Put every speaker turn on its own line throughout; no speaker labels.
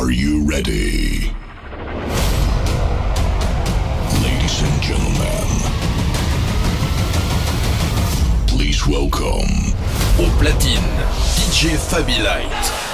Are you ready? Ladies and gentlemen, please welcome.
Au platine, DJ Fabi Light.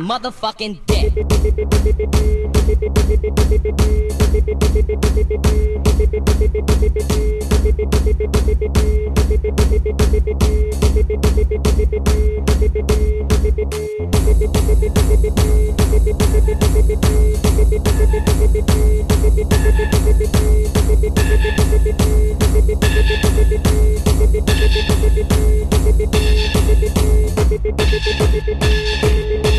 Motherfucking dick.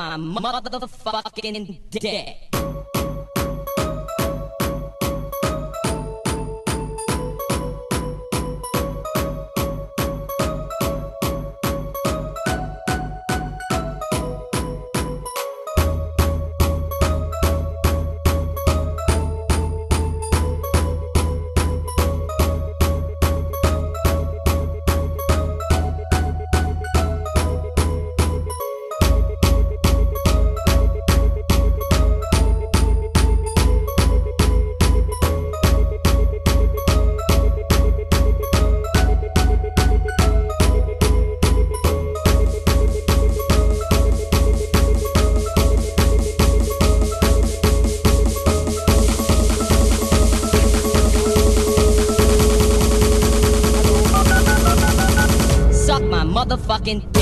my motherfucking dick. Motherfucking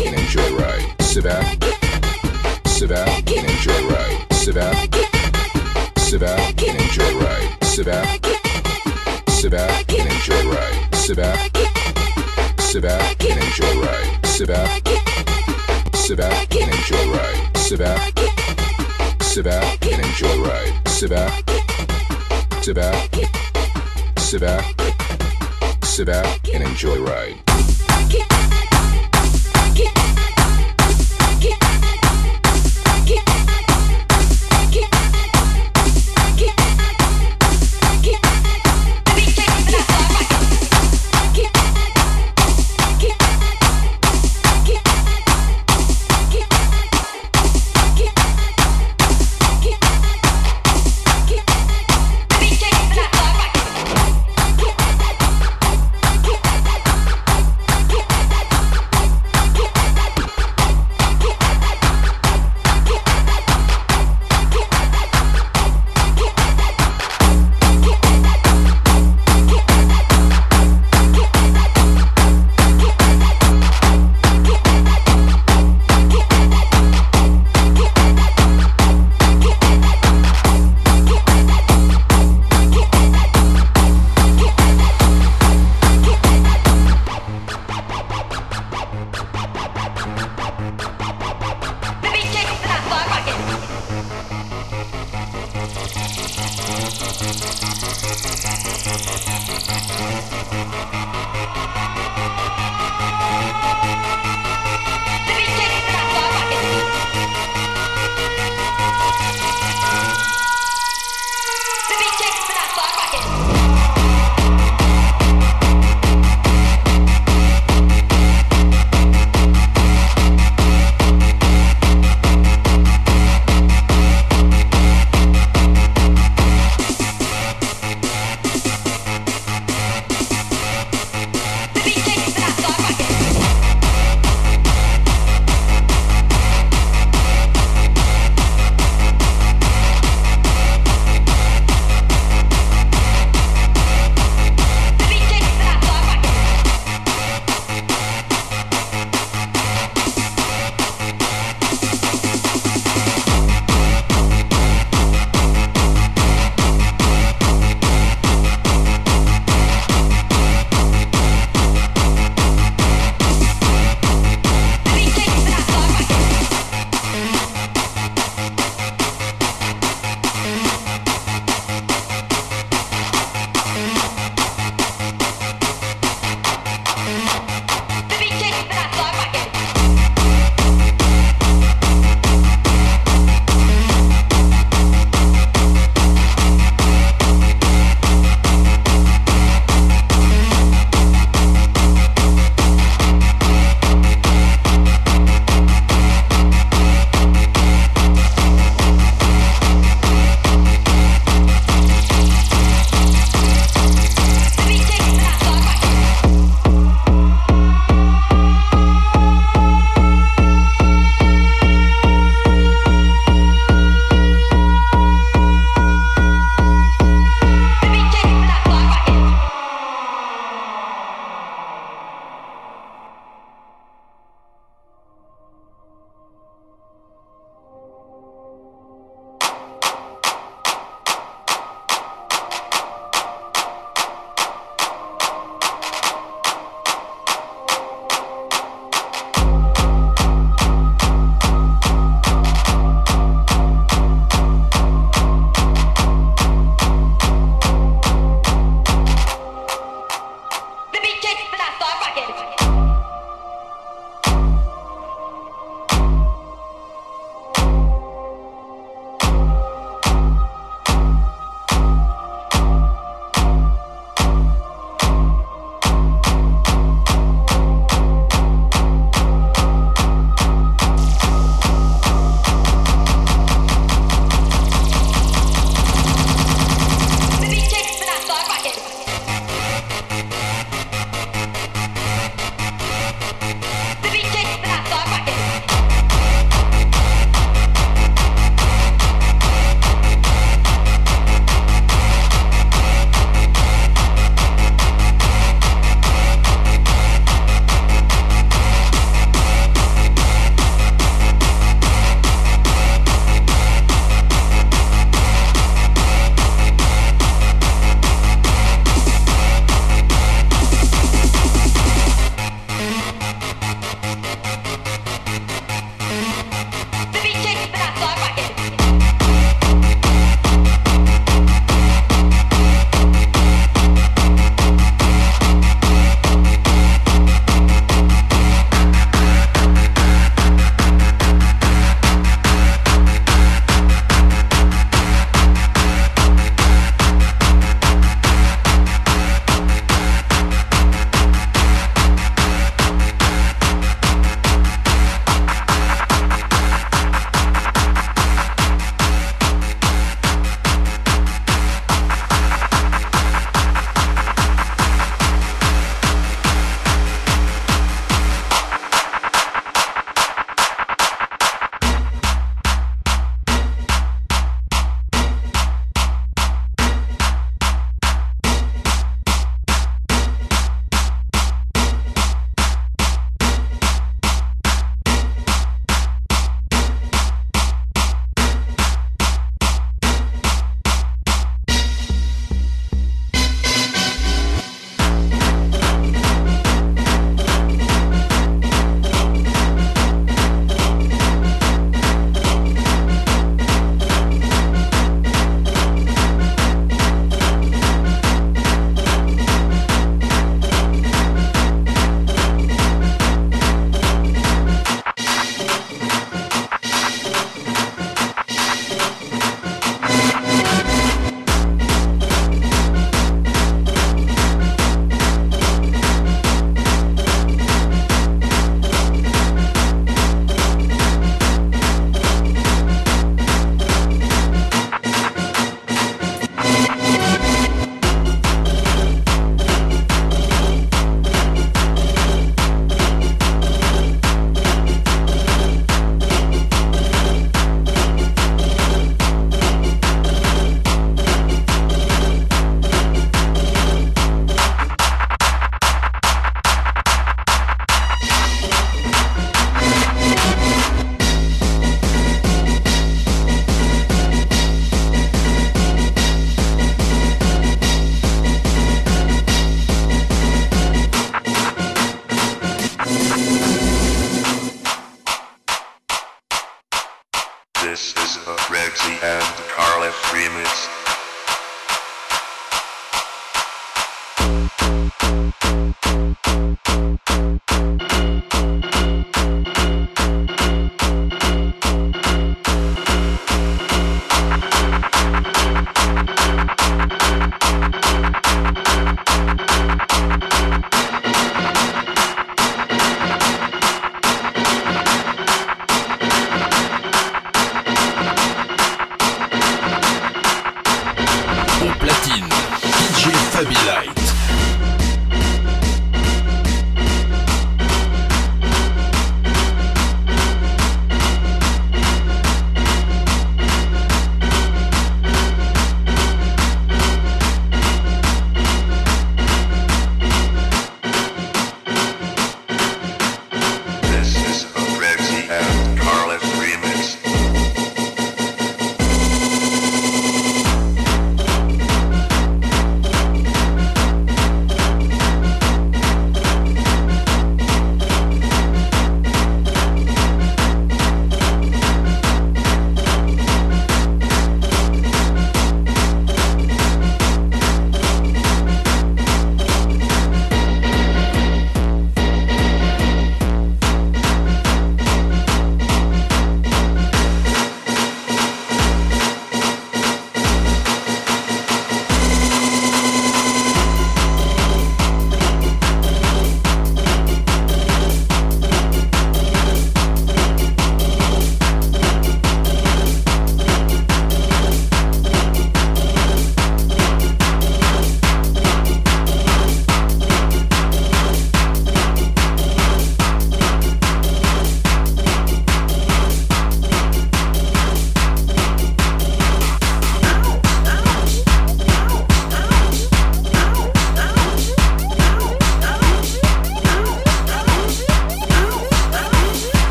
and enjoy ride. Sit back, sit back and enjoy ride. Sit back, sit back and enjoy ride. Sit back, sit back and enjoy ride. Sit back, sit back and enjoy ride. Sit back, sit back and enjoy ride. Sit back, sit back and enjoy ride. Sit back, sit back, sit back, sit back and enjoy ride.
Get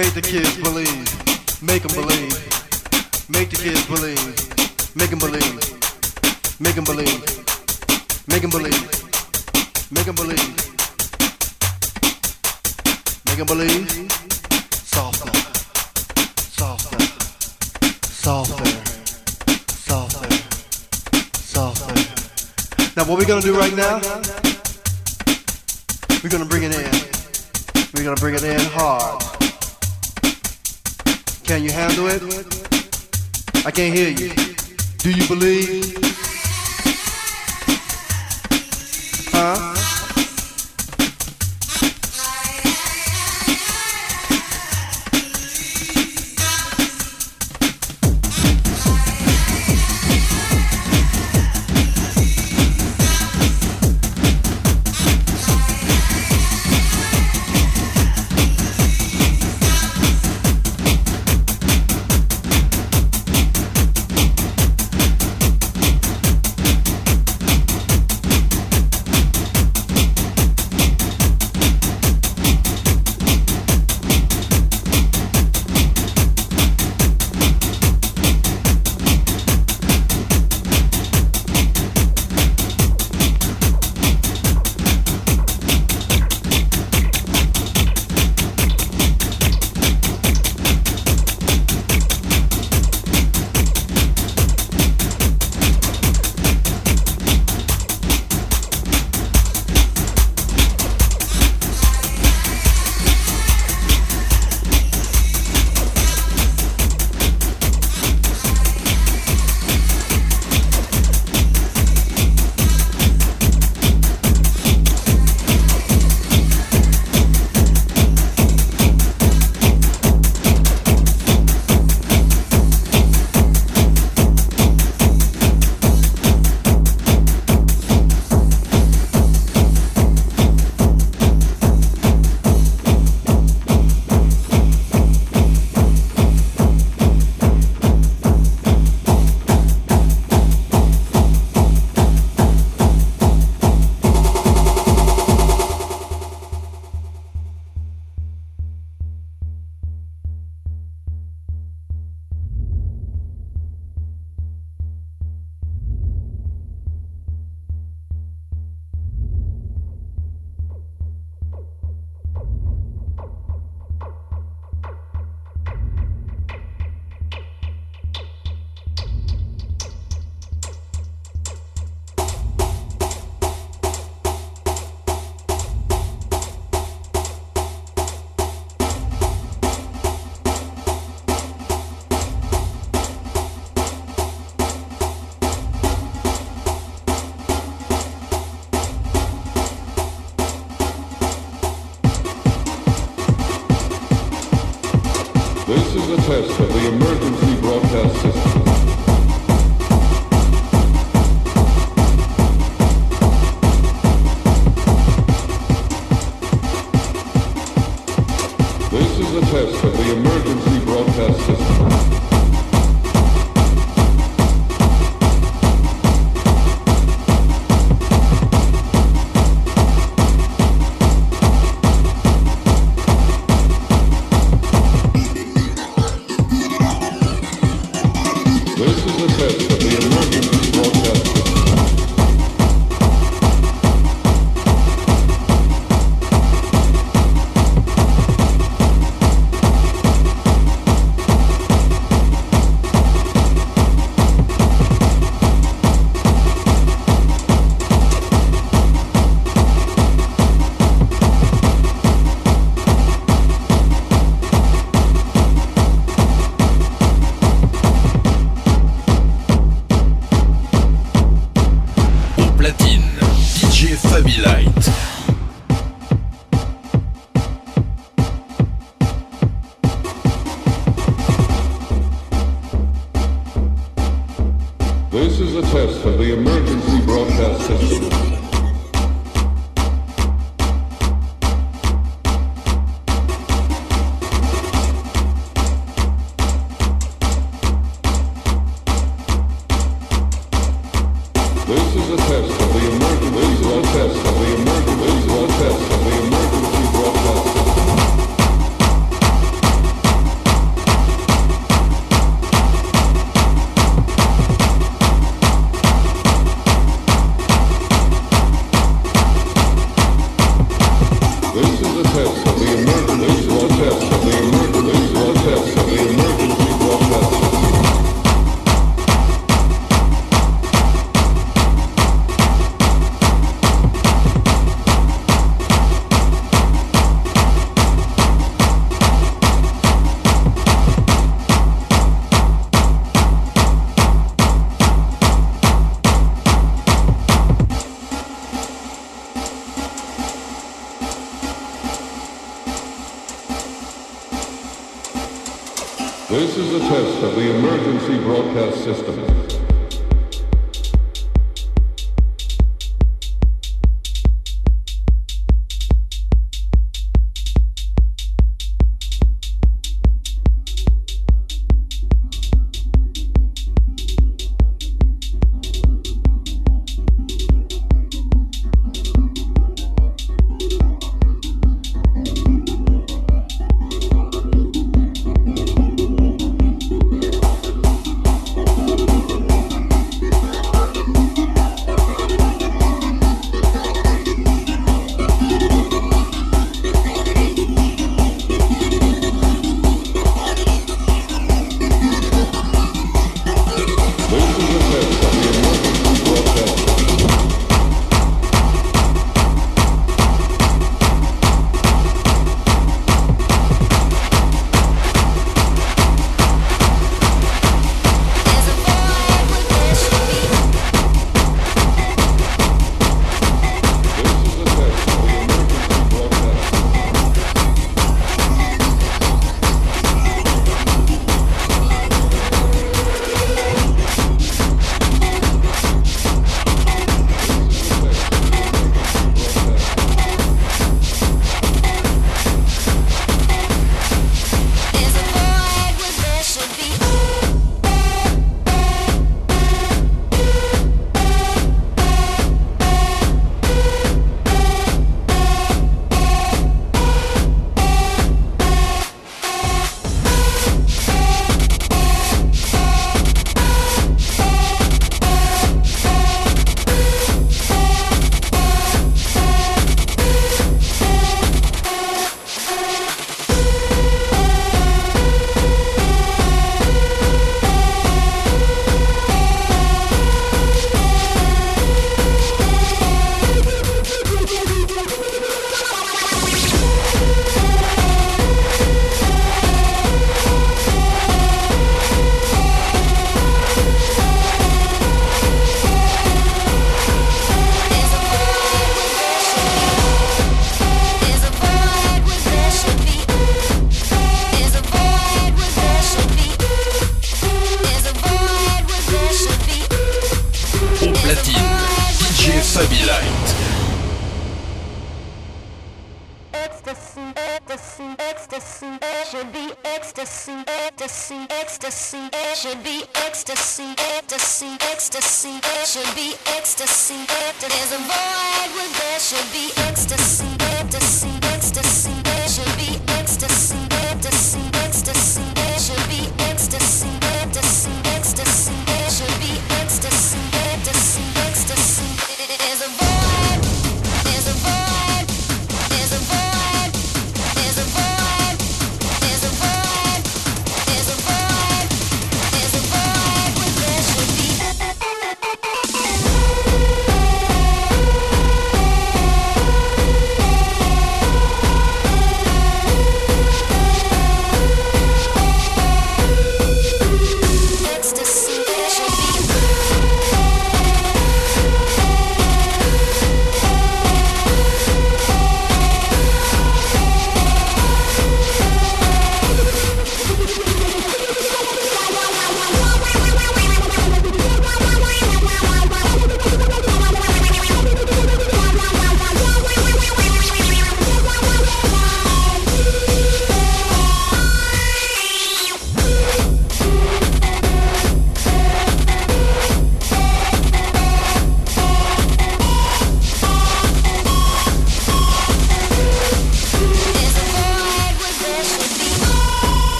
Make the kids believe. Make them believe. Make the kids believe. Make them believe. Make them believe. Make them believe. Make them believe. Make them believe. Softer. Softer. Softer. Softer. Softer. Now what we're gonna do right now? We're gonna bring it in. We're gonna bring it in hard. Can you handle it? I can't hear you. Do you believe?